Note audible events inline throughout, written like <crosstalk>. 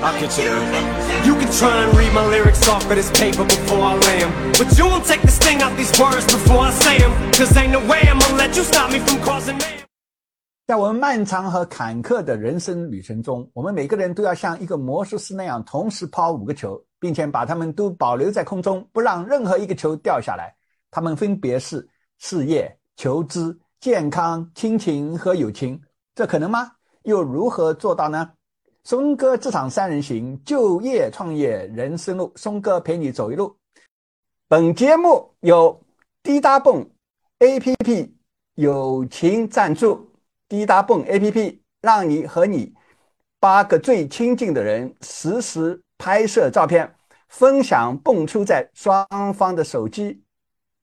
i can see you can try and read my lyrics off of this paper before I lay them But you won't take the sting out these words before I say them Cause ain't no way I'm gonna let you stop me from causing mayhem. 在我们漫长和坎坷的人生旅程中，我们每个人都要像一个魔术师那样，同时抛五个球，并且把它们都保留在空中，不让任何一个球掉下来。它们分别是事业、求知、健康、亲情和友情。这可能吗？又如何做到呢？松哥职场三人行，就业创业人生路，松哥陪你走一路。本节目由滴答蹦 APP 友情赞助。滴答蹦 APP 让你和你八个最亲近的人实时拍摄照片，分享蹦出在双方的手机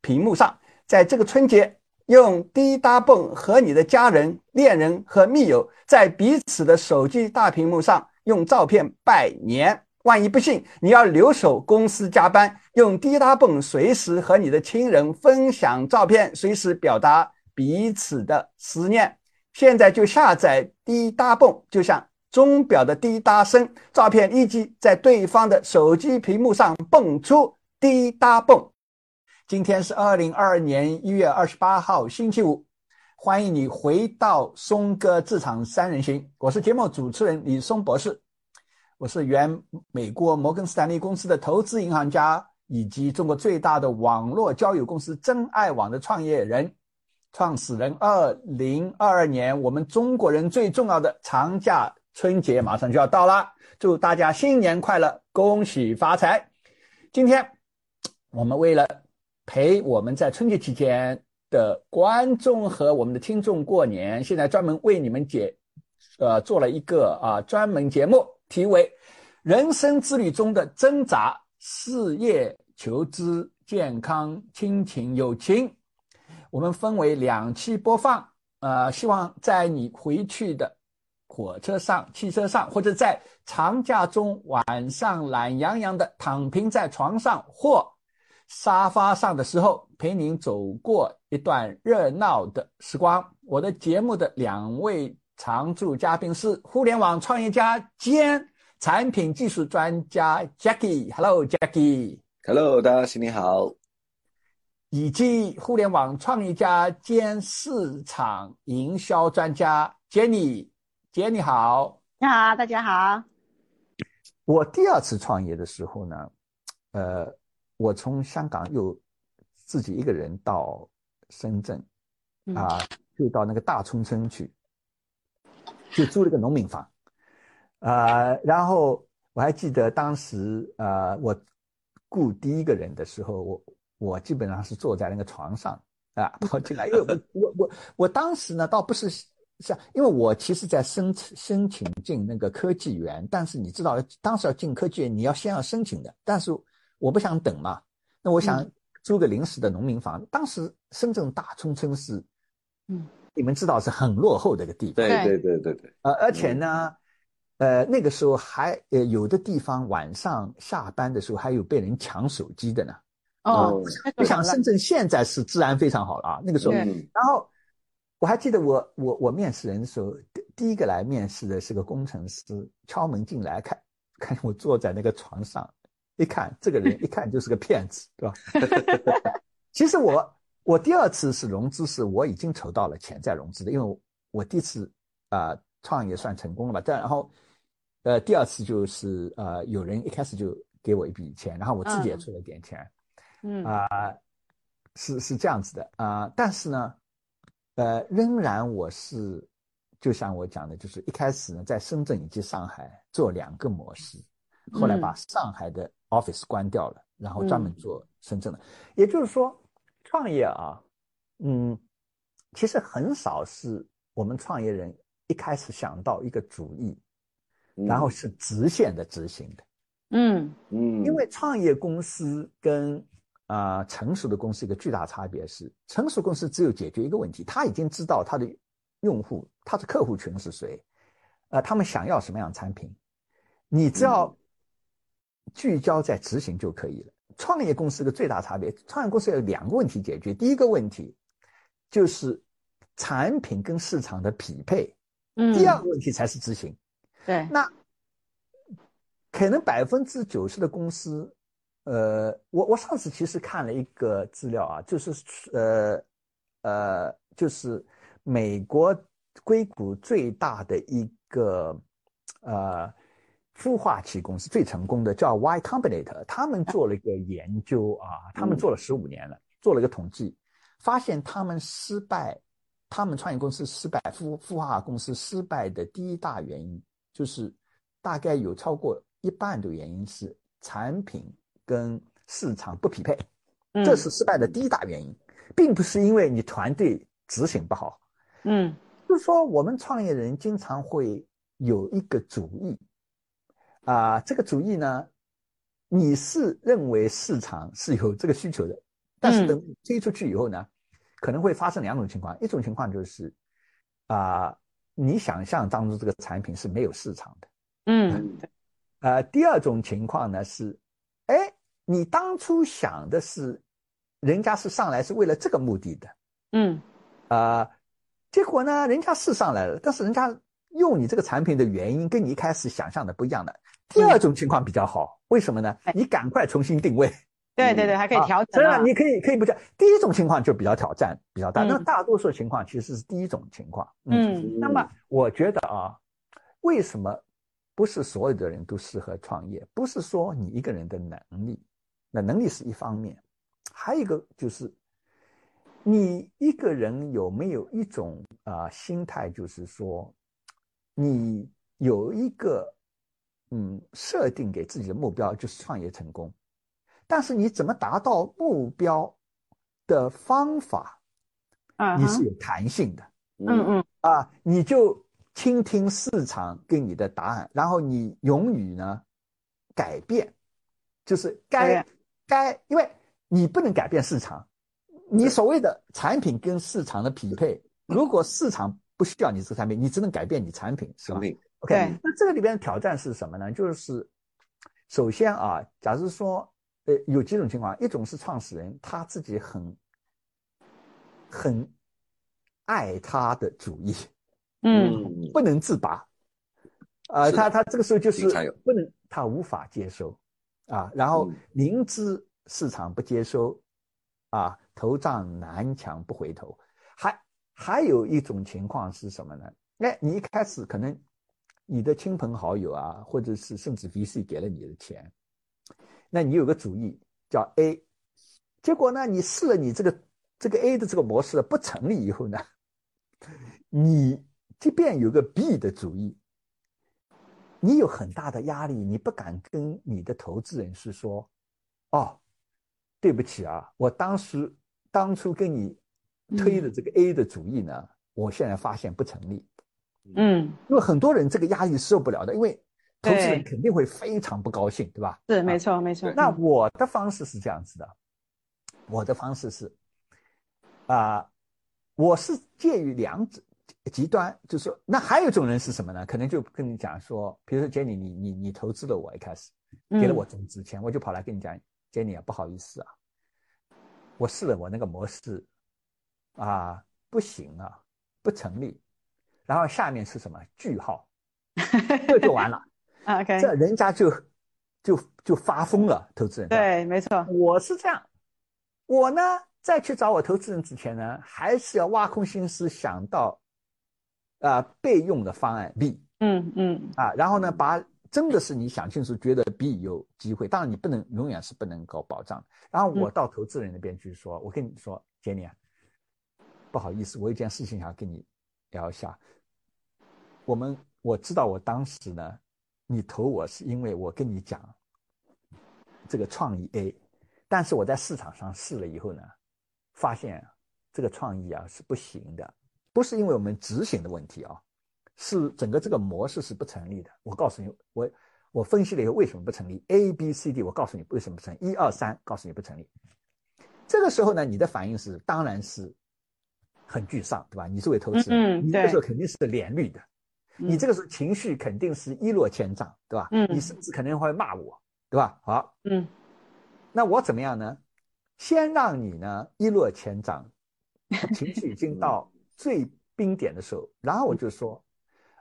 屏幕上。在这个春节，用滴答蹦和你的家人、恋人和密友在彼此的手机大屏幕上用照片拜年。万一不幸你要留守公司加班，用滴答蹦随时和你的亲人分享照片，随时表达彼此的思念。现在就下载滴答蹦，就像钟表的滴答声，照片立即在对方的手机屏幕上蹦出。滴答蹦，今天是二零二二年一月二十八号，星期五，欢迎你回到松哥职场三人行，我是节目主持人李松博士，我是原美国摩根斯坦利公司的投资银行家，以及中国最大的网络交友公司真爱网的创业人。创始人，二零二二年，我们中国人最重要的长假春节马上就要到了，祝大家新年快乐，恭喜发财！今天我们为了陪我们在春节期间的观众和我们的听众过年，现在专门为你们解，呃，做了一个啊专门节目，题为《人生之旅中的挣扎：事业、求知、健康、亲情、友情》。我们分为两期播放，呃，希望在你回去的火车上、汽车上，或者在长假中晚上懒洋洋的躺平在床上或沙发上的时候，陪您走过一段热闹的时光。我的节目的两位常驻嘉宾是互联网创业家兼产品技术专家 Jackie。Hello，Jackie。Hello，大家新年好。以及互联网创业家兼市场营销专家 Jenny，Jenny 好，你好，大家好。我第二次创业的时候呢，呃，我从香港又自己一个人到深圳，啊，就到那个大冲村去，就租了个农民房，啊，然后我还记得当时啊，我雇第一个人的时候，我。我基本上是坐在那个床上啊跑进来，因为我我我我当时呢倒不是像，因为我其实在申请申请进那个科技园，但是你知道当时要进科技园，你要先要申请的，但是我不想等嘛，那我想租个临时的农民房。当时深圳大冲村是，嗯，你们知道是很落后的一个地方，对对对对对，呃，而且呢，呃，那个时候还呃有的地方晚上下班的时候还有被人抢手机的呢。哦，不像深圳现在是治安非常好了啊。那个时候，然后我还记得我我我面试人的时候，第一个来面试的是个工程师，敲门进来看，看我坐在那个床上，一看这个人一看就是个骗子，对吧？<laughs> 其实我我第二次是融资，是我已经筹到了钱再融资的，因为我第一次啊创业算成功了吧？但然后呃第二次就是呃有人一开始就给我一笔钱，然后我自己也出了点钱。嗯啊，是是这样子的啊，但是呢，呃，仍然我是，就像我讲的，就是一开始呢，在深圳以及上海做两个模式，后来把上海的 office 关掉了，然后专门做深圳的。也就是说，创业啊，嗯，其实很少是我们创业人一开始想到一个主意，然后是直线的执行的。嗯。嗯，因为创业公司跟啊，成熟的公司一个巨大差别是，成熟公司只有解决一个问题，他已经知道他的用户，他的客户群是谁，呃，他们想要什么样的产品，你只要聚焦在执行就可以了。创业公司的最大差别，创业公司有两个问题解决，第一个问题就是产品跟市场的匹配，嗯，第二个问题才是执行。对，那可能百分之九十的公司，呃，我我上次其实看了一个资料啊，就是呃呃，就是美国硅谷最大的一个呃孵化器公司最成功的叫 Y Combinator，他们做了一个研究啊，他们做了十五年了，做了一个统计，发现他们失败，他们创业公司失败，孵孵化公司失败的第一大原因就是大概有超过。一半的原因是产品跟市场不匹配，这是失败的第一大原因，并不是因为你团队执行不好。嗯，就是说我们创业人经常会有一个主意，啊，这个主意呢，你是认为市场是有这个需求的，但是等推出去以后呢，可能会发生两种情况，一种情况就是啊，你想象当中这个产品是没有市场的。嗯。<laughs> 呃，第二种情况呢是，哎，你当初想的是，人家是上来是为了这个目的的，嗯，啊，结果呢，人家是上来了，但是人家用你这个产品的原因跟你一开始想象的不一样的。第二种情况比较好，为什么呢？你赶快重新定位。对对对，还可以调整。真的，你可以可以不讲。第一种情况就比较挑战比较大，那大多数情况其实是第一种情况。嗯，那么我觉得啊，为什么？不是所有的人都适合创业，不是说你一个人的能力，那能力是一方面，还有一个就是你一个人有没有一种啊心态，就是说你有一个嗯设定给自己的目标，就是创业成功，但是你怎么达到目标的方法，啊，你是有弹性的，嗯嗯。啊，你就。倾听市场给你的答案，然后你勇于呢改变，就是该该，因为你不能改变市场，你所谓的产品跟市场的匹配，如果市场不需要你这个产品，你只能改变你产品，是吧？OK，那这个里边的挑战是什么呢？就是首先啊，假如说呃有几种情况，一种是创始人他自己很很爱他的主意。嗯，不能自拔，啊，他他这个时候就是不能，他无法接收，啊，然后明知市场不接收，啊，头撞南墙不回头，还有一种情况是什么呢？哎，你一开始可能你的亲朋好友啊，或者是甚至 VC 给了你的钱，那你有个主意叫 A，结果呢，你试了你这个这个 A 的这个模式不成立以后呢，你。即便有个 B 的主意，你有很大的压力，你不敢跟你的投资人是说：“哦，对不起啊，我当时当初跟你推的这个 A 的主意呢，我现在发现不成立。”嗯，因为很多人这个压力受不了的，因为投资人肯定会非常不高兴，对吧？是，没错，没错。那我的方式是这样子的，我的方式是，啊，我是介于两者。极端就是说，那还有一种人是什么呢？可能就跟你讲说，比如说 Jenny，，你你你投资了我一开始，给了我种子钱，我就跑来跟你讲，，Jenny 啊，不好意思啊，我试了我那个模式，啊，不行啊，不成立。然后下面是什么句号，<laughs> 这就完了。<laughs> OK，这人家就就就发疯了，投资人。对，没错，我是这样，我呢在去找我投资人之前呢，还是要挖空心思想到。啊，备用的方案 B，嗯嗯，啊，然后呢，把真的是你想清楚，觉得 B 有机会，当然你不能永远是不能够保障。然后我到投资人那边去说，我跟你说，杰尼啊，不好意思，我有件事情想要跟你聊一下。我们我知道我当时呢，你投我是因为我跟你讲这个创意 A，但是我在市场上试了以后呢，发现这个创意啊是不行的。不是因为我们执行的问题啊，是整个这个模式是不成立的。我告诉你，我我分析了以后为什么不成立？A、B、C、D，我告诉你为什么不成立。一二三，告诉你不成立。这个时候呢，你的反应是当然是很沮丧，对吧？你作为投资人，你这个时候肯定是连绿的，你这个时候情绪肯定是一落千丈，对吧？嗯，你甚至可能会骂我，对吧？好，嗯，那我怎么样呢？先让你呢一落千丈，情绪已经到。最冰点的时候，然后我就说，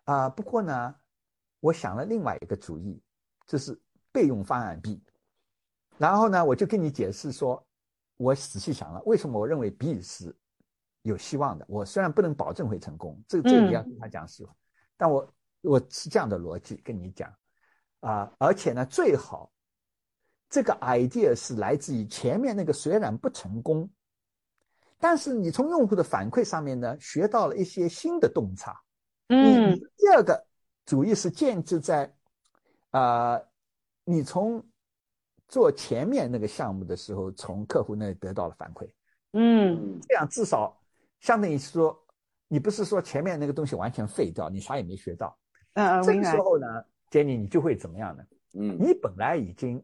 啊，不过呢，我想了另外一个主意，这是备用方案 B。然后呢，我就跟你解释说，我仔细想了，为什么我认为 B 是有希望的。我虽然不能保证会成功，这这个你要跟他讲实话，但我我是这样的逻辑跟你讲啊，而且呢，最好这个 idea 是来自于前面那个虽然不成功，但是你从用户的反馈上面呢，学到了一些新的洞察。嗯第二个主意是建制在啊、你从做前面那个项目的时候，从客户那里得到了反馈，嗯这样至少相当于是说，你不是说前面那个东西完全废掉，你啥也没学到。嗯，这。个时候呢，杰尼你就会怎么样呢？嗯你本来已经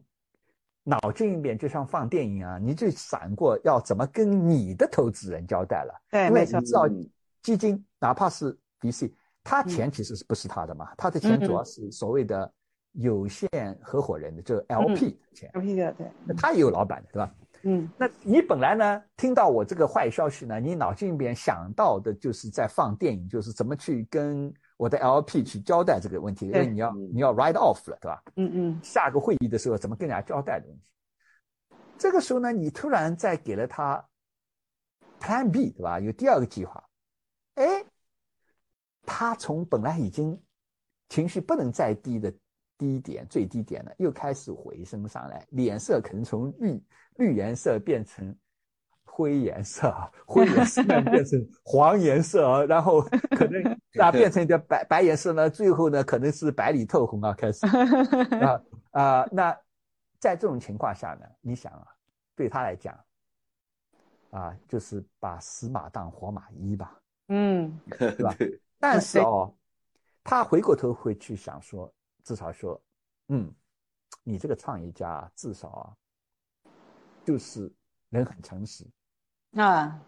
脑筋一变，就像放电影啊，你就闪过要怎么跟你的投资人交代了。对，因为没错你。知道嗯基金哪怕是 VC，他钱其实是不是他的嘛？他的钱主要是所谓的有限合伙人的，就是 LP 的钱，LP 的对，那他也有老板的，对吧？嗯那你本来呢，听到我这个坏消息呢，你脑筋里边想到的就是在放电影，就是怎么去跟我的 LP 去交代这个问题，因为你要嗯你要 write off 了，对吧？嗯嗯下个会议的时候怎么跟人家交代的问题。这个时候呢，你突然再给了他 Plan B，对吧？有第二个计划，哎，他从本来已经情绪不能再低的低点最低点了，又开始回升上来，脸色可能从绿绿颜色变成灰颜色啊，<laughs> 灰颜色变成 <laughs> 黄颜色啊，然后可能 <laughs> 啊变成一个白白颜色呢，最后呢可能是白里透红啊，开始。啊啊、那在这种情况下呢，你想啊，对他来讲啊，就是把死马当活马医吧。嗯。对吧，但是哦，他回过头会去想说，至少说，嗯，你这个创业家至少啊，就是人很诚实，啊。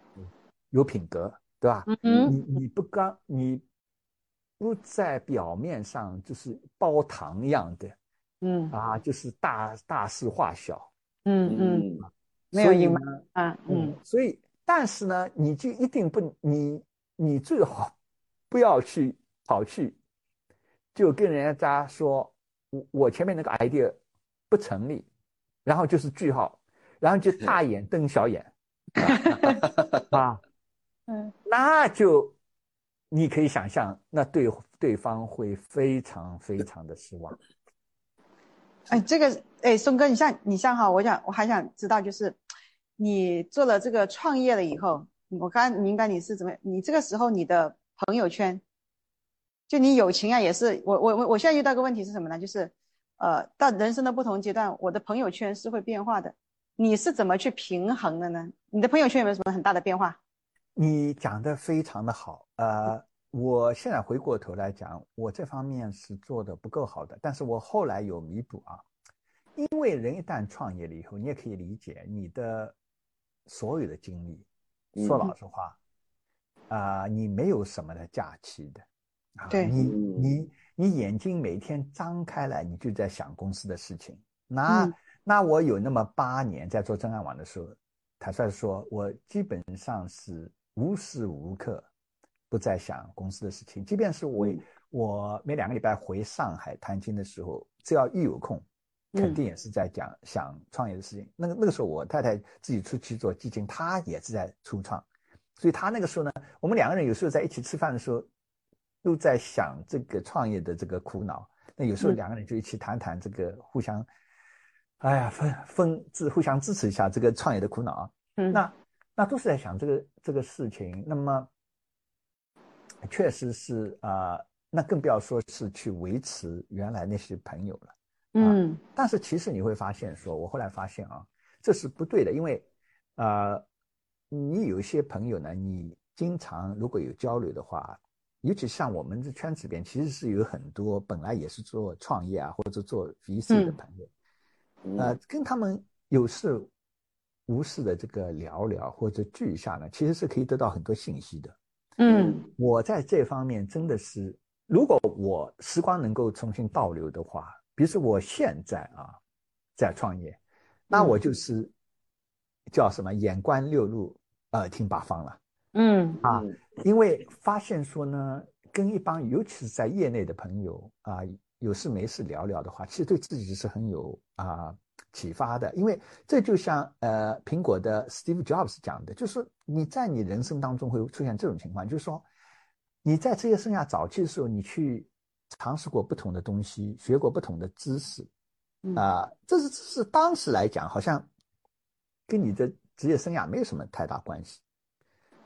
有品格，对吧？嗯？嗯你你不刚你不在表面上就是包糖一样的嗯。啊，就是大大事化小，嗯嗯，嗯。没有隐瞒啊嗯所以但是呢，你就一定不你你最好不要去跑去就跟人家说，我我前面那个 idea 不成立，然后就是句号，然后就大眼瞪小眼 <laughs> 啊，<laughs> 嗯。那就你可以想象，那对对方会非常非常的失望。哎，这个哎，松哥，你像你像哈，我想我还想知道，就是你做了这个创业了以后，我刚刚明白你是怎么，你这个时候你的朋友圈，就你友情啊，也是我我我我现在遇到个问题是什么呢？就是呃，到人生的不同阶段，我的朋友圈是会变化的，你是怎么去平衡的呢？你的朋友圈有没有什么很大的变化？你讲的非常的好，呃，我现在回过头来讲，我这方面是做的不够好的，但是我后来有弥补啊，因为人一旦创业了以后，你也可以理解你的所有的经历，说嗯老实话，啊、你没有什么的假期的，啊，对。你嗯。你你眼睛每天张开来，你就在想公司的事情，那、嗯。那我有那么八年在做真爱网的时候，坦率说，我基本上是无时无刻不在想公司的事情。即便是我、嗯。我每两个礼拜回上海探亲的时候，只要一有空，肯定也是在讲、想创业的事情。那个那个时候，我太太自己出去做基金，她也是在初创，所以她那个时候呢，我们两个人有时候在一起吃饭的时候，都在想这个创业的这个苦恼。那有时候嗯两个人就一起谈谈这个互相，哎呀，分分支互相支持一下这个创业的苦恼啊。嗯那那都是在想这个这个事情。那么确实是啊、那更不要说是去维持原来那些朋友了。嗯但是其实你会发现说，我后来发现啊，这是不对的，因为呃，你有一些朋友呢，你经常如果有交流的话，尤其像我们这圈子里边，其实是有很多本来也是做创业啊或者做 VC 的嗯朋友，嗯呃，跟他们有事无事的这个聊聊或者聚一下呢，其实是可以得到很多信息的。嗯我在这方面真的是，如果我时光能够重新倒流的话，比如说我现在啊在创业，那我就是叫什么眼观六路，耳听八方了。嗯啊嗯因为发现说呢，跟一帮尤其是在业内的朋友啊，有事没事聊聊的话，其实对自己是很有啊、启发的。因为这就像呃苹果的 Steve Jobs 讲的，就是你在你人生当中会出现这种情况，就是说你在职业生涯早期的时候，你去尝试过不同的东西，学过不同的知识，嗯啊、这是这是当时来讲好像跟你的职业生涯没有什么太大关系。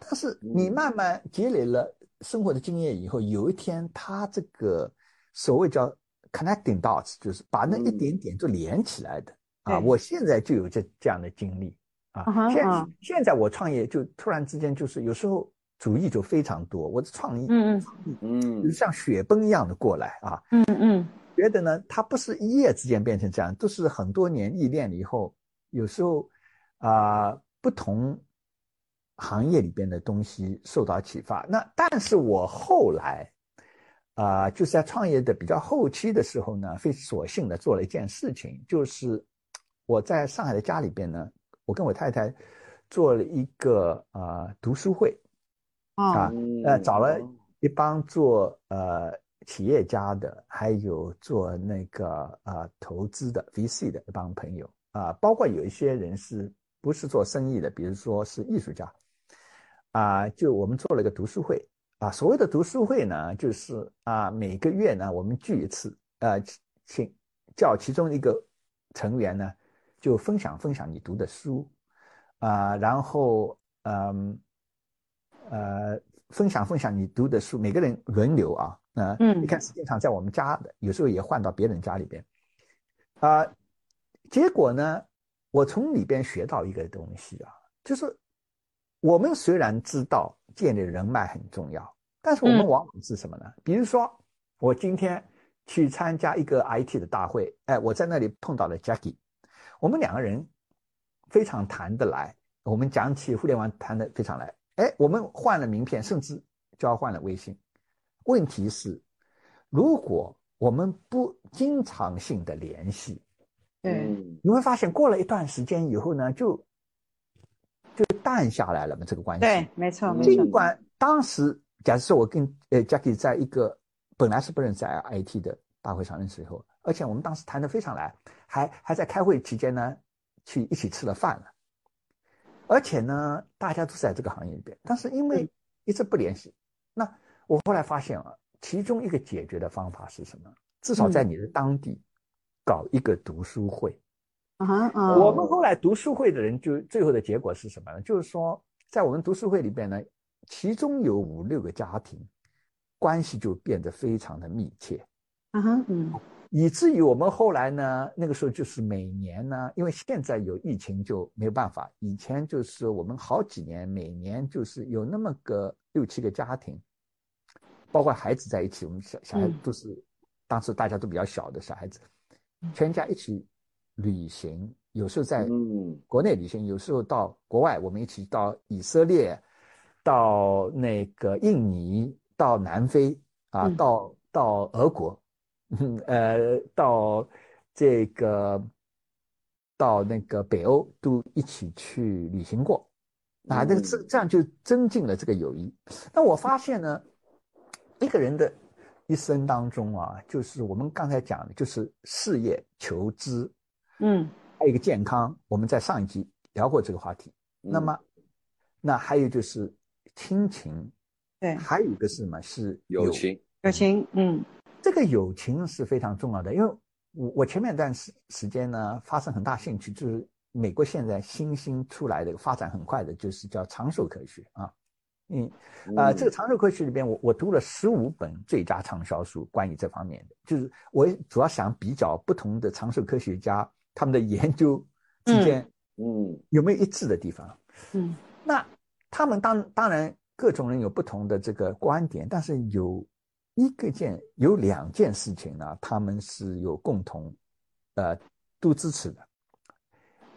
但是你慢慢积累了生活的经验以后，有一天他这个所谓叫 connecting dots，就是把那一点点都连起来的、啊。我现在就有这这样的经历啊。现现在我创业就突然之间就是有时候主意就非常多，我的创意嗯嗯就像雪崩一样的过来啊。嗯嗯觉得呢，它不是一夜之间变成这样，都是很多年历练了以后，有时候啊、不同行业里边的东西受到启发。那但是我后来啊、就是在创业的比较后期的时候呢，非索性的做了一件事情，就是我在上海的家里边呢，我跟我太太做了一个啊、读书会，啊哦呃，找了一帮做呃企业家的，还有做那个呃投资的 VC 的一帮朋友。啊、包括有一些人是不是做生意的，比如说是艺术家啊、就我们做了一个读书会啊。所谓的读书会呢，就是啊每个月呢我们聚一次，呃，请叫其中一个成员呢就分享分享你读的书啊、然后嗯。呃，分享分享你读的书，每个人轮流啊。呃、嗯一开始经常在我们家的，有时候也换到别人家里边。啊、结果呢，我从里边学到一个东西啊，就是我们虽然知道建立人脉很重要，但是我们嗯往往是什么呢？比如说，我今天去参加一个 IT 的大会，哎，我在那里碰到了 Jackie，我们两个人非常谈得来，我们讲起互联网谈得非常来。哎，我们换了名片，甚至交换了微信。问题是，如果我们不经常性的联系，嗯你会发现过了一段时间以后呢，就就淡下来了嘛，这个关系。对，没错没错尽，管当时，假设我跟呃 Jackie 在一个本来是不认识在 IT 的大会上认识以后，而且我们当时谈得非常来，还还在开会期间呢，去一起吃了饭了。而且呢，大家都在这个行业里边，但是因为一直不联系，那我后来发现啊，其中一个解决的方法是什么？至少在你的当地搞一个读书会。啊哈啊，我们后来读书会的人就最后的结果是什么呢？就是说，在我们读书会里边呢，其中有五六个家庭关系就变得非常的密切，啊哈嗯。以至于我们后来呢，那个时候就是每年呢，因为现在有疫情就没有办法，以前就是我们好几年每年就是有那么个六七个家庭，包括孩子在一起，我们小小孩嗯。都是、当时大家都比较小的小孩子，全家一起旅行，有时候在嗯。国内旅行，有时候到国外，我们一起到以色列，到那个印尼，到南非啊，嗯。到到俄国，嗯呃，到这个到那个北欧都一起去旅行过，啊，那个这这样就增进了这个友谊。那我发现呢，一个人的一生当中啊，就是我们刚才讲的，就是事业、求知，嗯还有一个健康，我们在上一集聊过这个话题。那么，那还有就是亲情，对，还有一个是什么？是友。情，友情嗯这个友情是非常重要的，因为我我前面一段时时间呢，发生很大兴趣，就是美国现在新兴出来的发展很快的，就是叫长寿科学啊。嗯，呃，这个长寿科学里边，我我读了十五本最佳畅销书，关于这方面的，就是我主要想比较不同的长寿科学家他们的研究之间嗯有没有一致的地方。嗯那他们当当然各种人有不同的这个观点，但是有一个件有两件事情呢，他们是有共同，呃，都支持的。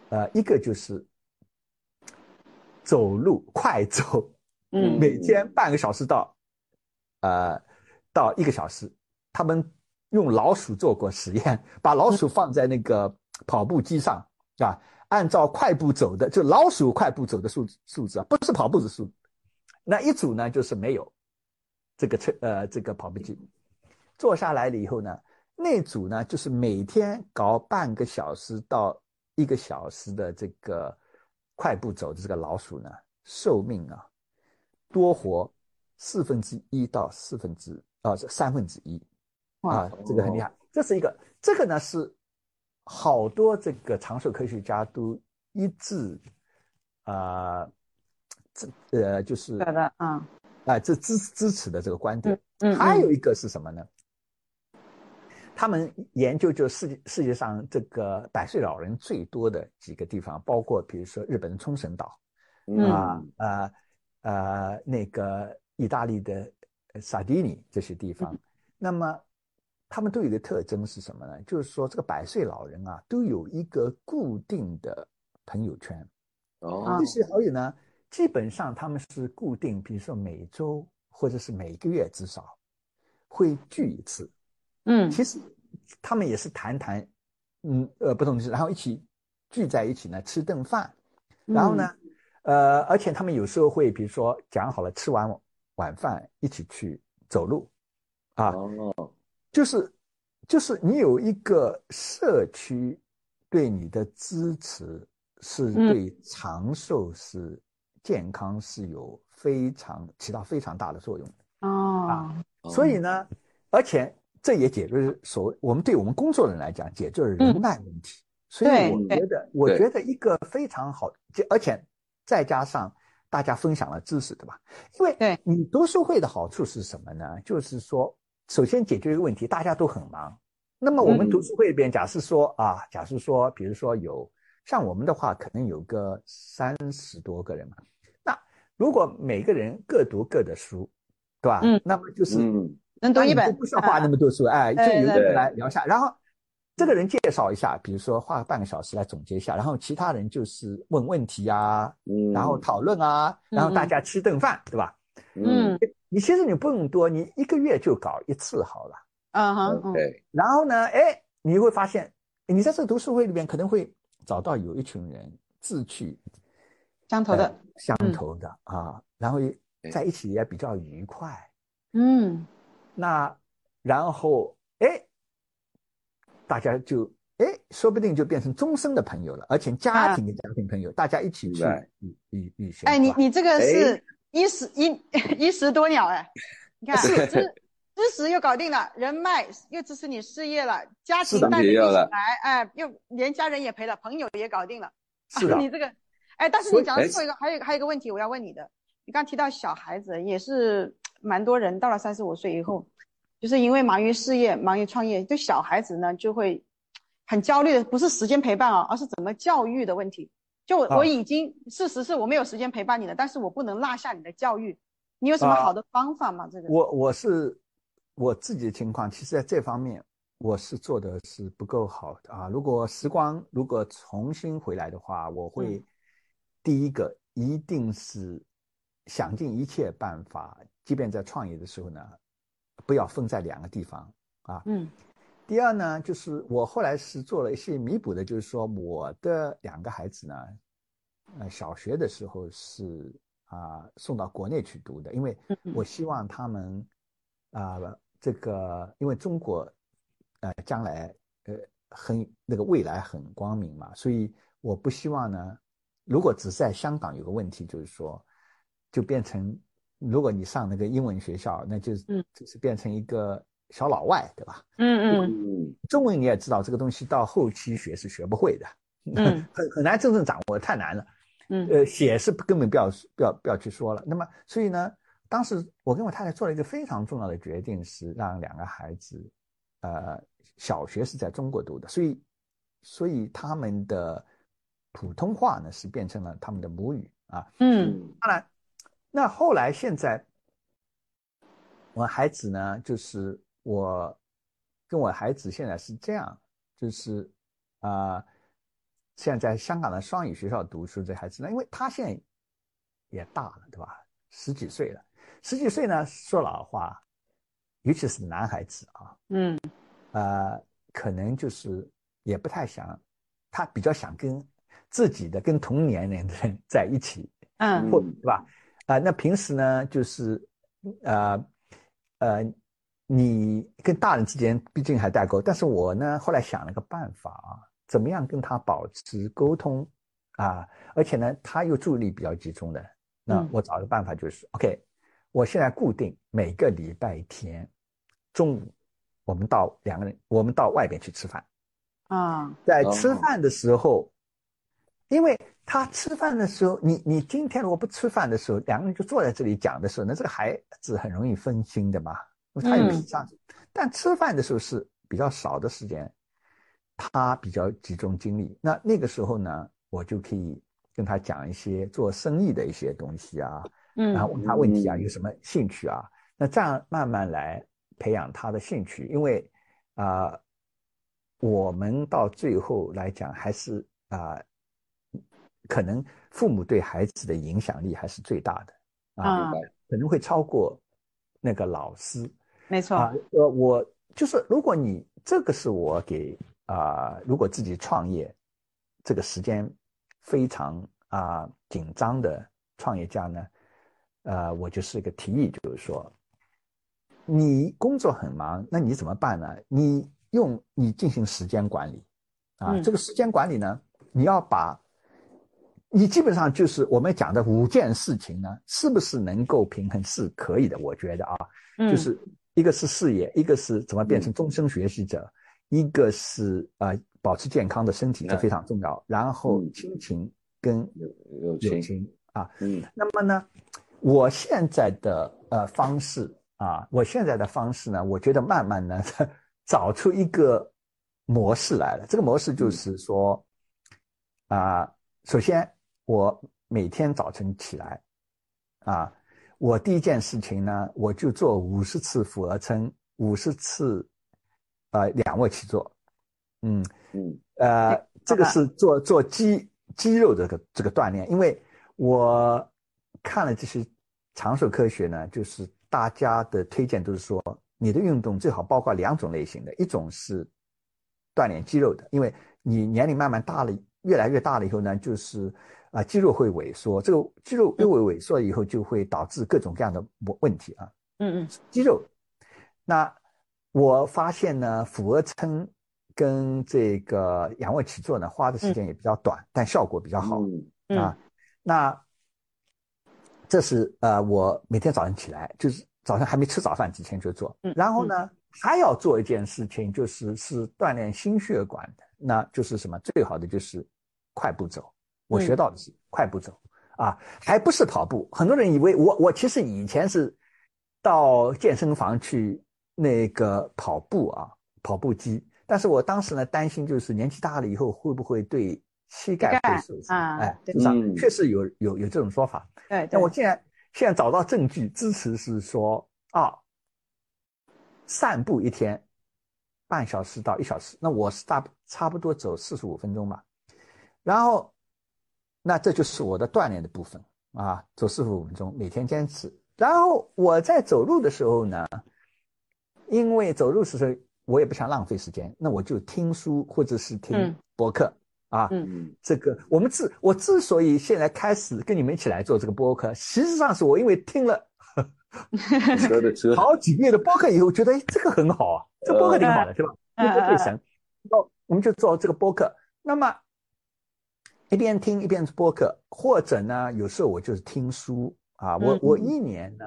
呃，一个就是走路快走，嗯每天半个小时到，呃，到一个小时。他们用老鼠做过实验，把老鼠放在那个跑步机上，啊，按照快步走的，就老鼠快步走的数数字啊，不是跑步的数。那一组呢，就是没有这个车呃这个跑步机，坐下来了以后呢，那组呢，就是每天搞半个小时到一个小时的这个快步走的这个老鼠呢，寿命啊多活四分之一到四分之啊三分之一啊，这个很厉害。这是一个，这个呢是好多这个长寿科学家都一致啊，这呃就是对的，啊啊，这支支持的这个观点。嗯，还有一个是什么呢？他们研究就世界世界上这个百岁老人最多的几个地方，包括比如说日本的冲绳岛，啊啊呃那个意大利的萨迪尼这些地方。那么他们都有一个特征是什么呢？就是说这个百岁老人啊，都有一个固定的朋友圈。哦这些好友呢，基本上他们是固定，比如说每周或者是每个月至少会聚一次。嗯其实他们也是谈谈，嗯呃不同的事，然后一起聚在一起呢吃顿饭，然后呢，呃，而且他们有时候会比如说讲好了吃完晚饭一起去走路，啊，哦，就是就是你有一个社区对你的支持，是对长寿是健康是有非常起到非常大的作用的。啊，所以呢，而且这也解决了所谓我们对我们工作人来讲，解决了人脉问题。所以我觉得，我觉得一个非常好，就而且再加上大家分享了知识，对吧？因为对你读书会的好处是什么呢？就是说，首先解决一个问题，大家都很忙。那么我们嗯读书会里边，假设说啊，假设说，比如说有像我们的话，可能有个三十多个人嘛。那如果每个人各读各的书，对吧？嗯那么就是嗯能读一本就不需要花那么多书，哎，就有一个人来聊一下，然后这个人介绍一下，比如说花半个小时来总结一下，然后其他人就是问问题啊，嗯，然后讨论啊，然后大家吃顿饭，对吧？嗯。你其实你不用多，你一个月就搞一次好了。嗯哼嗯。对，然后呢，哎，你会发现你在这个读书会里面可能会找到有一群人志趣相投的呃，相投的啊，然后在一起也比较愉快。嗯。那然后哎，大家就哎，说不定就变成终身的朋友了，而且家庭的家庭朋友，大家一起去旅旅旅行。哎，你你这个是哎一石一 <laughs> 一石多鸟哎，你看知知识又搞定了，人脉又支持你事业了，家庭带着一起也来，哎，又连家人也陪了，朋友也搞定了。是的啊，<laughs> 你这个，哎，但是你讲到哎最后一个，还有还有一个问题我要问你的，你刚提到小孩子也是蛮多人到了三十五岁以后，就是因为忙于事业、忙于创业，对小孩子呢就会很焦虑的，不是时间陪伴啊，而是怎么教育的问题。就我啊我已经事实是我没有时间陪伴你了，但是我不能落下你的教育，你有什么啊好的方法吗？这个我我是我自己的情况，其实在这方面我是做的是不够好的啊。如果时光如果重新回来的话，我会嗯第一个一定是想尽一切办法，即便在创业的时候呢，不要分在两个地方啊。嗯第二呢，就是我后来是做了一些弥补的，就是说我的两个孩子呢，呃，小学的时候是啊、送到国内去读的，因为我希望他们啊、这个因为中国呃将来呃很那个未来很光明嘛，所以我不希望呢，如果只在香港有个问题，就是说就变成如果你上那个英文学校，那就是嗯。就是变成一个小老外，对吧？嗯嗯嗯中文你也知道，这个东西到后期学是学不会的，嗯 <laughs> 很很难真正掌握，太难了。嗯呃，写是根本不要不要不要去说了。那么，所以呢，当时我跟我太太做了一个非常重要的决定，是让两个孩子，呃，小学是在中国读的，所以，所以他们的普通话呢是变成了他们的母语啊。嗯嗯当然，那后来现在，我孩子呢，就是我跟我孩子现在是这样，就是啊、现在在香港的双语学校读书这孩子呢，因为他现在也大了，对吧？十几岁了，十几岁呢，说老话，尤其是男孩子啊，嗯呃，可能就是也不太想，他比较想跟自己的跟同年龄的人在一起，嗯或对吧？啊、那平时呢，就是呃呃，你跟大人之间毕竟还代沟，但是我呢后来想了个办法啊，怎么样跟他保持沟通啊？而且呢，他又注意力比较集中的，那嗯我找个办法就是、OK，我现在固定每个礼拜天中午，我们到两个人，我们到外边去吃饭。啊，在哦吃饭的时候，因为他吃饭的时候，你你今天如果不吃饭的时候，两个人就坐在这里讲的时候，那这个孩子很容易分心的嘛，因为他有嗯事上去。但吃饭的时候是比较少的时间，他比较集中精力。那那个时候呢，我就可以跟他讲一些做生意的一些东西啊，嗯然后问他问题啊，嗯有什么兴趣啊？那这样慢慢来培养他的兴趣，因为啊、我们到最后来讲还是啊、可能父母对孩子的影响力还是最大的啊，啊，可能会超过那个老师没错，啊。呃，我就是如果你这个是我给啊、如果自己创业，这个时间非常啊、紧张的创业家呢，呃，我就是一个提议，就是说，你工作很忙，那你怎么办呢？你用你进行时间管理啊，嗯这个时间管理呢，你要把。你基本上就是我们讲的五件事情呢，是不是能够平衡？是可以的，我觉得啊，嗯就是一个是事业，一个是怎么变成终身学习者，一个是呃保持健康的身体，这嗯非常重要。然后嗯。亲情跟友情，啊，嗯。那么呢，我现在的呃方式啊，我现在的方式呢，我觉得慢慢呢找出一个模式来了。这个模式就是说，啊、首先我每天早晨起来，啊，我第一件事情呢，我就做五十次俯卧撑，五十次呃仰卧起坐，嗯，嗯呃，这个是做做肌肌肉这个这个锻炼，因为我看了这些长寿科学呢，就是大家的推荐都是说，你的运动最好包括两种类型的，一种是锻炼肌肉的，因为你年龄慢慢大了，越来越大了以后呢，就是啊、肌肉会萎缩，这个肌肉又萎萎缩以后，就会导致各种各样的问问题啊。嗯嗯肌肉。那我发现呢，俯卧撑跟这个仰卧起坐呢，花的时间也比较短，但效果比较好、嗯嗯啊。那这是呃，我每天早上起来，就是早上还没吃早饭之前就做。嗯然后呢，还要做一件事情，就是是锻炼心血管的，那就是什么？最好的就是快步走。我学嗯到的是快步走。啊，还不是跑步。很多人以为我我其实以前是到健身房去那个跑步啊，跑步机。但是我当时呢担心，就是年纪大了以后会不会对膝盖会受伤？啊哎，对至少嗯确实有有有这种说法。对对，但我现在现在找到证据支持是说啊，散步一天半小时到一小时，那我是大差不多走四十五分钟吧，然后那这就是我的锻炼的部分啊，走四十五分钟，每天坚持。然后我在走路的时候呢，因为走路的时候我也不想浪费时间，那我就听书或者是听嗯博客、啊，嗯嗯这个我们之我之所以现在开始跟你们一起来做这个播客，实际上是我因为听了 <laughs> 车的车，好几遍的播客以后，觉得哎这个很好啊，这个播客挺好的，对吧？嗯对对神，然后我们就做这个播客。那么一边听一边播客，或者呢，有时候我就是听书啊，我嗯我一年呢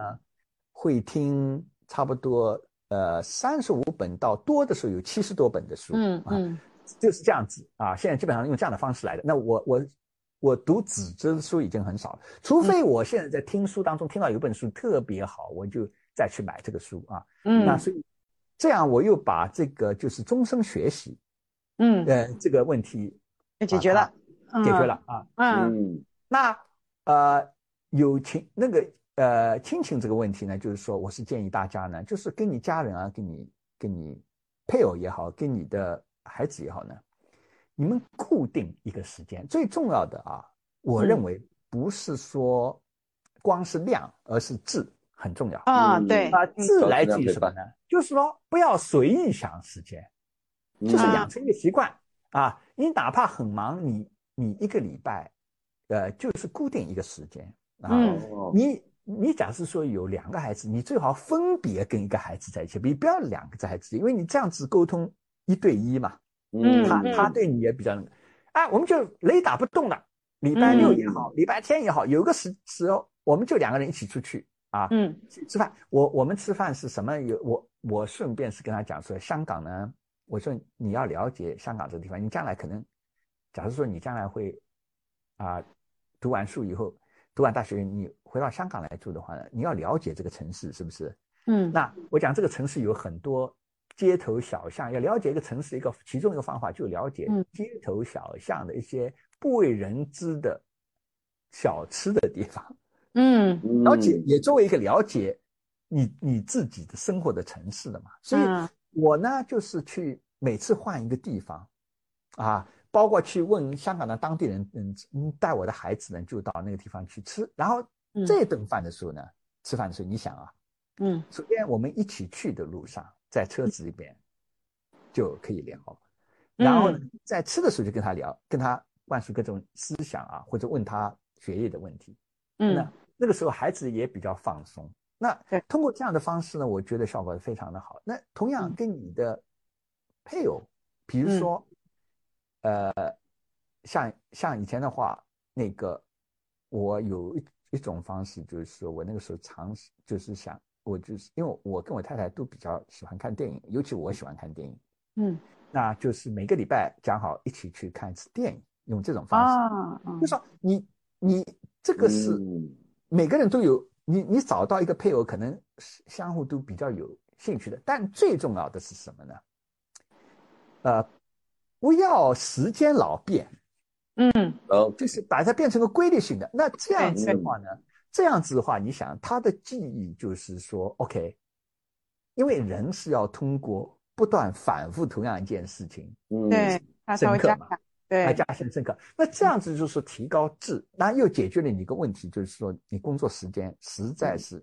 会听差不多呃三十五本到多的时候有七十多本的书，啊，嗯嗯就是这样子啊。现在基本上用这样的方式来的。那我我我读纸质书已经很少了，除非我现在在听书当中听到有本书特别好，我就再去买这个书啊。嗯那嗯所以这样我又把这个就是终身学习嗯，呃这个问题解决了，解决了啊。嗯嗯那呃友情那个呃亲情这个问题呢，就是说我是建议大家呢，就是跟你家人啊，跟你跟你配偶也好，跟你的孩子也好呢，你们固定一个时间。最重要的啊，我认为不是说光是量，而是质很重要。啊，嗯对，啊，嗯质来自于什么呢？就是说不要随意想时间。就是啊养成一个习惯啊。你哪怕很忙，你你一个礼拜，呃，就是固定一个时间啊。你你假设说有两个孩子，你最好分别跟一个孩子在一起，比不要两个孩子，因为你这样子沟通一对一嘛，嗯他他对你也比较那个，啊，我们就雷打不动了。礼拜六也好，礼拜天也好，有个时时候我们就两个人一起出去啊，嗯去吃饭。我我们吃饭是什么？有我我顺便是跟他讲说，香港呢，我说你要了解香港这个地方，你将来可能，假如说你将来会啊读完书以后，读完大学你回到香港来住的话呢，你要了解这个城市是不是？嗯。那我讲这个城市有很多街头小巷，要了解一个城市，一个其中一个方法就了解嗯。街头小巷的一些不为人知的小吃的地方，嗯。了解也作为一个了解你你自己的生活的城市的嘛。所以嗯。我呢就是去每次换一个地方，啊，包括去问香港的当地人，嗯嗯，带我的孩子呢就到那个地方去吃，然后嗯这顿饭的时候呢，吃饭的时候你想啊。嗯首先，我们一起去的路上，在车子里边就可以聊，然后呢，在吃的时候就跟他聊，跟他灌输各种思想啊，或者问他学业的问题。嗯那那个时候孩子也比较放松。那对通过这样的方式呢，我觉得效果非常的好。那同样嗯跟你的配偶，比如说，呃，像像以前的话，那个我有一一种方式，就是说我那个时候尝试，就是想，我就是因为我跟我太太都比较喜欢看电影，尤其我喜欢看电影，嗯那就是每个礼拜讲好一起去看一次电影，用这种方式。就说你你这个是嗯每个人都有，你你找到一个配偶，可能是相互都比较有兴趣的，但最重要的是什么呢？呃，不要时间老变，嗯。然后就是把它变成个规律性的。那这样子的话呢，这样子的话，你想他的记忆就是说，OK，因为人是要通过不断反复同样一件事情，嗯。对，他深刻嘛加强来对加深深刻。那这样子就是提高质，那又解决了你一个问题，就是说你工作时间实在是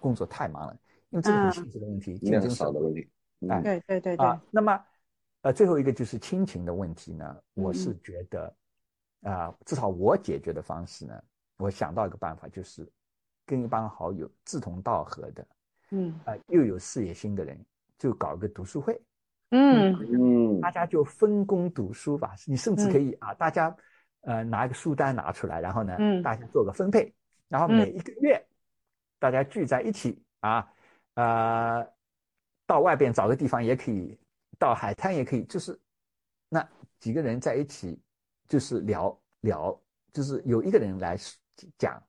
工作太忙了，因为这个很嗯。现实的问题，竞量争少的问题，哎嗯。对对对对。啊。那么，呃，最后一个就是亲情的问题呢，我嗯。是觉得，啊、至少我解决的方式呢，我想到一个办法，就是跟一帮好友志同道合的，嗯。啊、又有事业心的人，就搞一个读书会，嗯。嗯大家就分工读书吧。你甚至可以啊，大家呃拿一个书单拿出来，然后呢，嗯。大家做个分配，然后嗯。每一个月大家聚在一起啊，呃，到外边找个地方也可以，到海滩也可以，就是那几个人在一起，就是聊聊，就是有一个人来讲，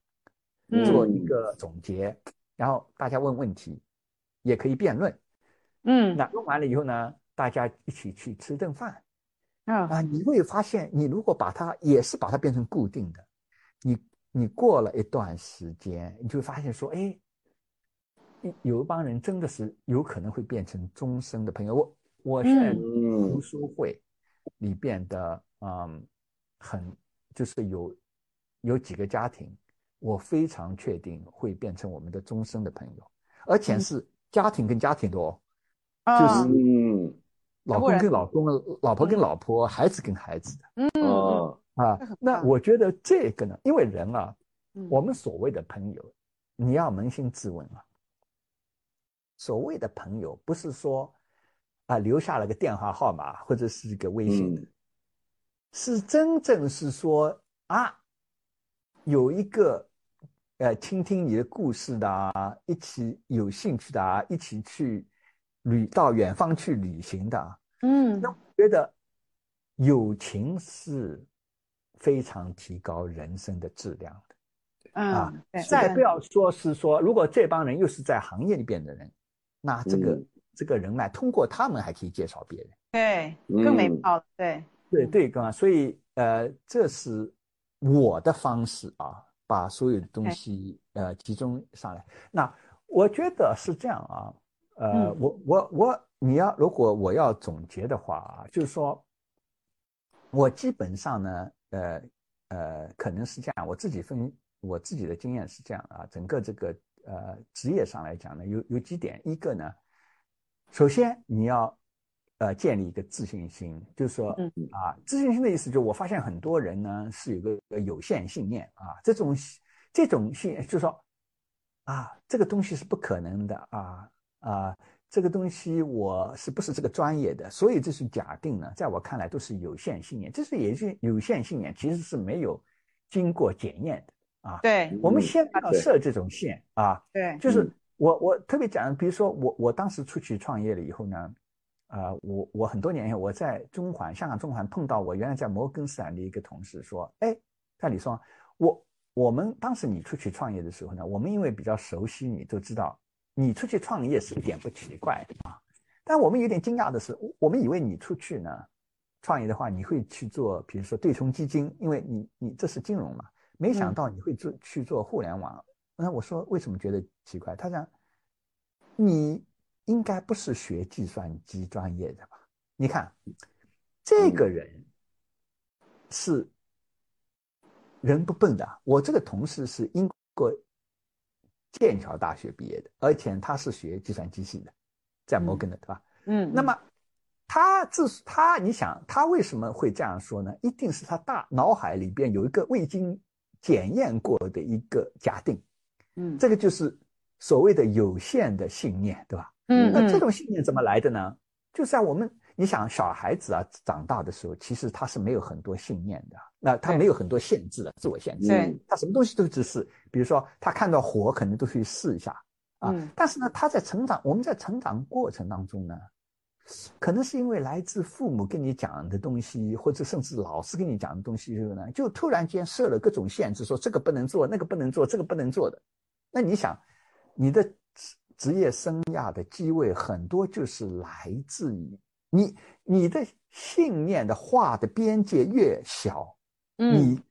嗯做一个总结，然后大家问问题，也可以辩论。嗯那用完了以后呢，大家一起去吃顿饭啊啊，你会发现，你如果把它也是把它变成固定的，你你过了一段时间，你就会发现说，哎，一有一帮人真的是有可能会变成终身的朋友。我我现在嗯。读书会里边的，嗯，很就是有有几个家庭，我非常确定会变成我们的终身的朋友，而且是家庭跟家庭的哦。啊。就是嗯。老公跟老公，老婆跟老婆，孩子跟孩子的嗯嗯啊。那我觉得这个呢，因为人啊，嗯。我们所谓的朋友，你要扪心自问啊，所谓的朋友不是说啊留下了个电话号码或者是一个微信的，嗯。是真正是说啊，有一个呃倾听你的故事的啊，一起有兴趣的啊，一起去旅到远方去旅行的啊。嗯。那我觉得友情是非常提高人生的质量的啊嗯，再不要说是说，如果这帮人又是在行业里边的人，那这个、嗯这个人脉通过他们还可以介绍别人。对更美了，对。对嗯对啊，所以呃，这是我的方式啊，把所有的东西呃集中上来。那我觉得是这样啊，呃，嗯。我我我，你要如果我要总结的话啊，就是说，我基本上呢，呃呃，可能是这样，我自己分我自己的经验是这样啊，整个这个呃职业上来讲呢，有有几点，一个呢，首先你要呃建立一个自信心，就是说嗯啊，自信心的意思就是我发现很多人呢是有个有限信念啊，这种这种信就是说啊，这个东西是不可能的啊啊，这个东西我是不是这个专业的？所以这是假定呢，在我看来都是有限信念，这是也是有限信念，其实是没有经过检验的啊。对我们先不要设这种线啊，对，就是我我特别讲，比如说我我当时出去创业了以后呢，啊、我我很多年以后我在中环香港中环碰到我原来在摩根斯坦的一个同事说，哎，戴李说，我我们当时你出去创业的时候呢，我们因为比较熟悉你，都知道你出去创业是一点不奇怪的啊，但我们有点惊讶的是，我们以为你出去呢创业的话，你会去做比如说对冲基金，因为你你这是金融嘛，没想到你会做去做互联网。那我说为什么觉得奇怪？他讲你应该不是学计算机专业的吧？你看这个人是人不笨的。我这个同事是英国剑桥大学毕业的，而且他是学计算机系的，在摩根的，对吧？嗯，那么他自他，你想他为什么会这样说呢？一定是他大脑海里边有一个未经检验过的一个假定，嗯，这个就是所谓的有限的信念，对吧？嗯那这嗯种信念怎么来的呢？就像我们，你想小孩子啊，长大的时候，其实他是没有很多信念的，那他没有很多限制的，自我限制。对他什么东西都只是，比如说他看到火，可能都去试一下啊。嗯但是呢，他在成长，我们在成长过程当中呢，可能是因为来自父母跟你讲的东西，或者甚至老师跟你讲的东西之后呢，就突然间设了各种限制，说这个不能做，那个不能做，这个不能做的。那你想，你的职职业生涯的机会很多就是来自于你你的信念的画的边界越小，嗯你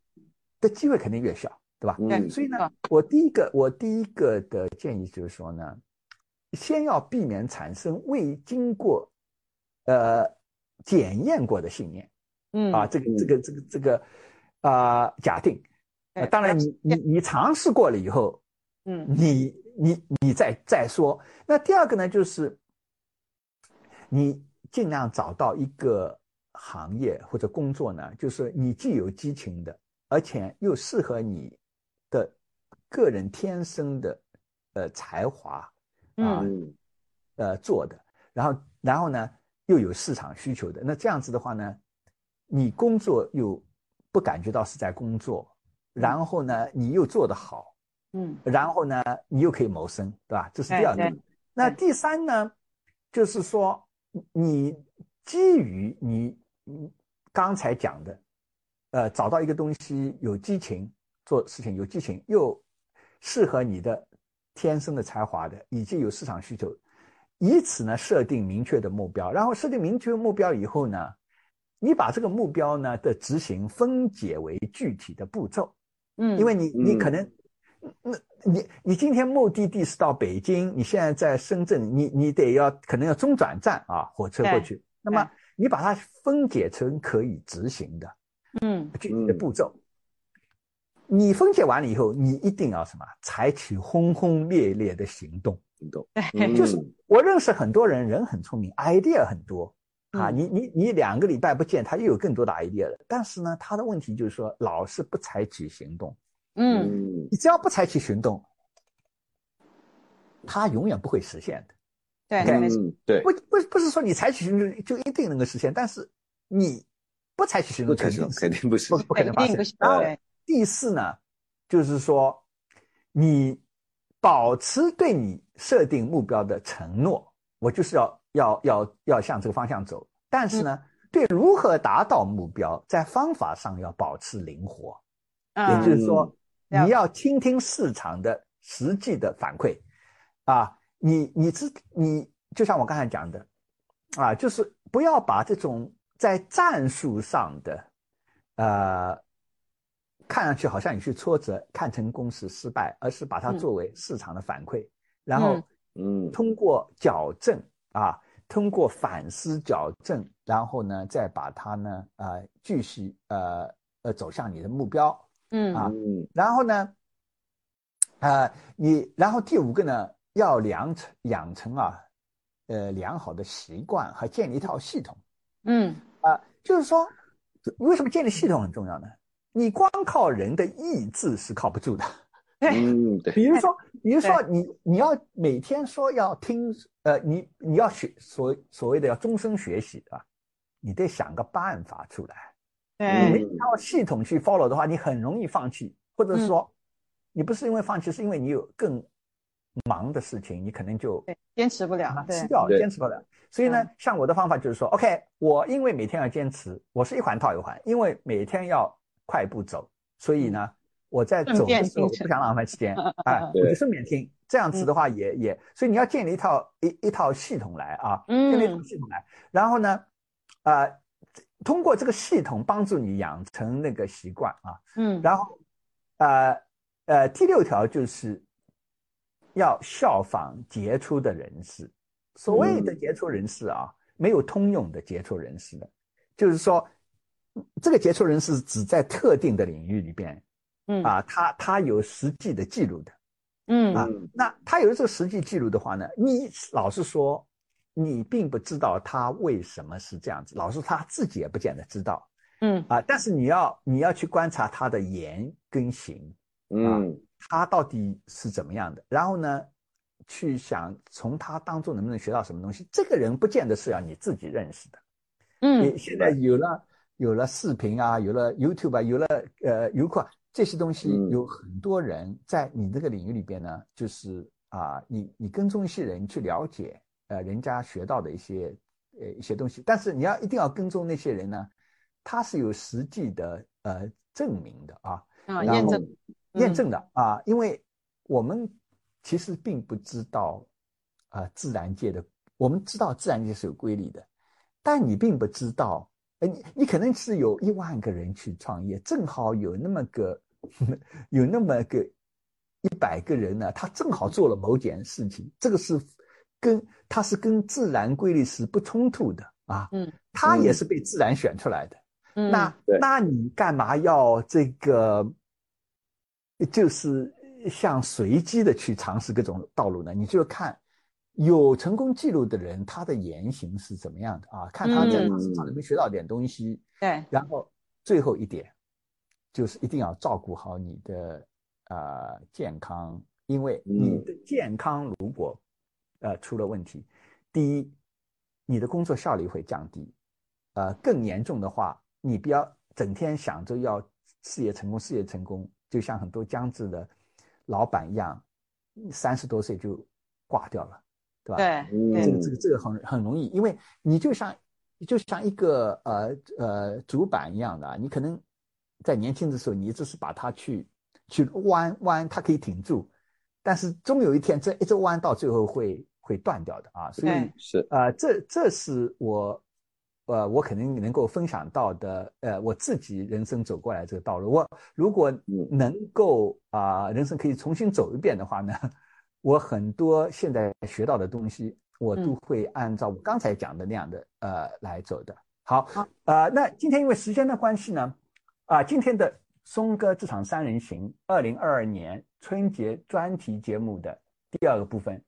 的机会肯定越小，对吧？嗯所以呢啊，我第一个我第一个的建议就是说呢，先要避免产生未经过呃检验过的信念嗯啊，这个这个这个这个啊、假定。当然你，你你尝试过了以后，嗯。你你你再再说。那第二个呢，就是你尽量找到一个行业或者工作呢，就是你既有激情的，而且又适合你的个人天生的呃才华啊、嗯。呃做的，然后然后呢又有市场需求的，那这样子的话呢，你工作又不感觉到是在工作，然后呢你又做得好，嗯然后呢，你又可以谋生，对吧？这是第二个对对。那第三呢，就是说你基于你你刚才讲的，呃，找到一个东西有激情，做事情有激情，又适合你的天生的才华的，以及有市场需求，以此呢设定明确的目标，然后设定明确目标以后呢，你把这个目标呢的执行分解为具体的步骤。嗯，因为你你嗯可能，那你你今天目的地是到北京，你现在在深圳，你你得要可能要中转站啊，火车过去。那么你把它分解成可以执行的嗯具体的步骤。你分解完了以后，你一定要什么？采取轰轰烈烈的行动。行动？<laughs> 就是嗯我认识很多人，人很聪明，idea 很多啊。嗯你你你两个礼拜不见，他又有更多的 idea 了。但是呢，他的问题就是说，老是不采取行动。嗯。嗯。你只要不采取行动，它永远不会实现的。对，没错，嗯，对，不不不是说你采取行动就一定能够实现，但是你不采取行动不可能，肯定肯定不是不。不可能发生第四呢，就是说你保持对你设定目标的承诺，我就是要要要要向这个方向走。但是呢，对如何达到目标，在方法上要保持灵活。也嗯就是说，嗯你要倾听市场的实际的反馈，啊，你你知你就像我刚才讲的，啊，就是不要把这种在战术上的，呃，看上去好像有些挫折看成功是失败，而是把它嗯。作为市场的反馈，然后嗯。通过矫正啊，通过反思矫正，然后呢，再把它呢，呃，继续呃呃走向你的目标。嗯。啊嗯然后呢，呃，你然后第五个呢，要养成养成啊，呃，良好的习惯和建立一套系统。嗯。啊、就是说，为什么建立系统很重要呢？你光靠人的意志是靠不住的，嗯，<laughs> 对，比如说，比如说你你要每天说要听，呃，你你要学所所谓的要终身学习啊，你得想个办法出来。你没对，一套系统去 follow 的话，你很容易放弃，或者是说，你不是因为放弃，是因为你有更忙的事情，你可能就，坚持不了对。吃，掉了，坚持不了。所以呢嗯，像我的方法就是说，OK，我因为每天要坚持，我是一环套一环，因为每天要快步走，所以呢，我在走的时候不想浪费时间，啊，<laughs> 我就顺便听。这样子的话也也，所以你要建立一套一一套系统来啊，嗯。建立一套系统来，然后呢，呃，通过这个系统帮助你养成那个习惯啊，嗯，然后，呃呃，第六条就是要效仿杰出的人士。所谓的杰出人士啊，没有通用的杰出人士的，就是说，这个杰出人士只在特定的领域里边嗯。啊，他他有实际的记录的。嗯。啊嗯那他有这个实际记录的话呢，你老是说，你并不知道他为什么是这样子，老实说他自己也不见得知道。嗯啊，但是你要你要去观察他的言跟行，嗯他到底是怎么样的，然后呢，去想从他当中能不能学到什么东西。这个人不见得是要你自己认识的，嗯你现在有了有了视频啊，有了 YouTube 啊，有了呃优酷啊这些东西，嗯有很多人在你这个领域里边呢，就是啊，你你跟踪一些人去了解呃人家学到的一些呃一些东西，但是你要一定要跟踪那些人呢，他是有实际的呃证明的啊，啊，验证，验嗯。证的啊，因为我们其实并不知道啊、自然界的，我们知道自然界是有规律的，但你并不知道，呃，你你可能是有一万个人去创业，正好有那么个 <laughs> 有那么个一百个人呢，他正好做了某件事情，这个是跟它是跟自然规律是不冲突的啊，嗯它也是被自然选出来的。嗯，那那你干嘛要这个，就是像随机的去尝试各种道路呢？你就看有成功记录的人，他的言行是怎么样的啊？看他在嗯市场里面学到点东西，对，然后最后一点就是一定要照顾好你的呃健康，因为你的健康如果呃出了问题，第一，你的工作效率会降低，呃，更严重的话，你不要整天想着要事业成功，事业成功，就像很多僵直的老板一样，三十多岁就挂掉了，对吧？对，这，个这个这个很很容易，因为你就像就像一个呃呃主板一样的啊，你可能在年轻的时候，你只是把它去去弯弯，它可以挺住，但是终有一天这一周弯到最后会会断掉的啊，所以对。是。啊这这是我呃我肯定能够分享到的呃我自己人生走过来这个道路，我如果嗯。能够啊、人生可以重新走一遍的话呢，<laughs> 我很多现在学到的东西，我都嗯。会按照我刚才讲的那样的呃来走的。好好，呃，那今天因为时间的关系呢，啊、今天的松哥这场三人行二零二二年春节专题节目的第二个部分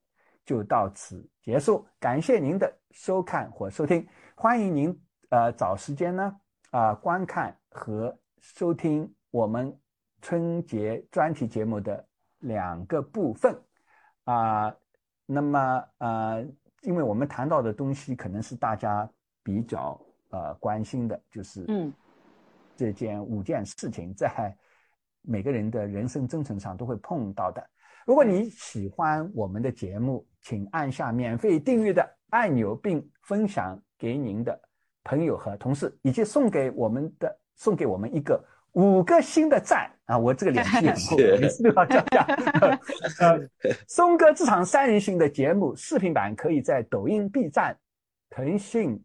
就到此结束，感谢您的收看或收听，欢迎您呃找时间呢啊、观看和收听我们春节专题节目的两个部分。啊、那么呃，因为我们谈到的东西可能是大家比较呃关心的，就是嗯。这件五件事情在每个人的人生征程上都会碰到的。如果你喜欢我们的节目，请按下免费订阅的按钮，并分享给您的朋友和同事，以及送给我们的送给我们一个五个星的赞啊！我这个脸皮很厚，谢谢每次都要这样。呃，松哥职场三人行的节目视频版可以在抖音、B 站、腾讯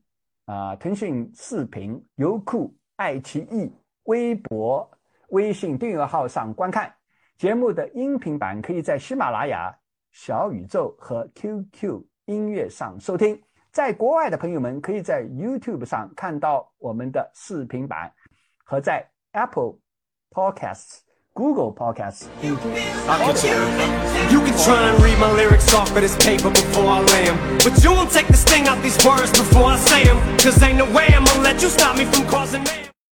啊、腾讯视频、优酷、爱奇艺、微博、微信订阅号上观看。节目的音频版可以在喜马拉雅、小宇宙和 QQ 音乐上收听。在国外的朋友们可以在 YouTube 上看到我们的视频版，和在 Apple Podcasts、Google Podcasts 以及 You can try and read my lyrics off of this paper before I lay them. But you won't take the sting out these words before I say them. Cause ain't no way I'm gonna let you stop me from causing mayhem.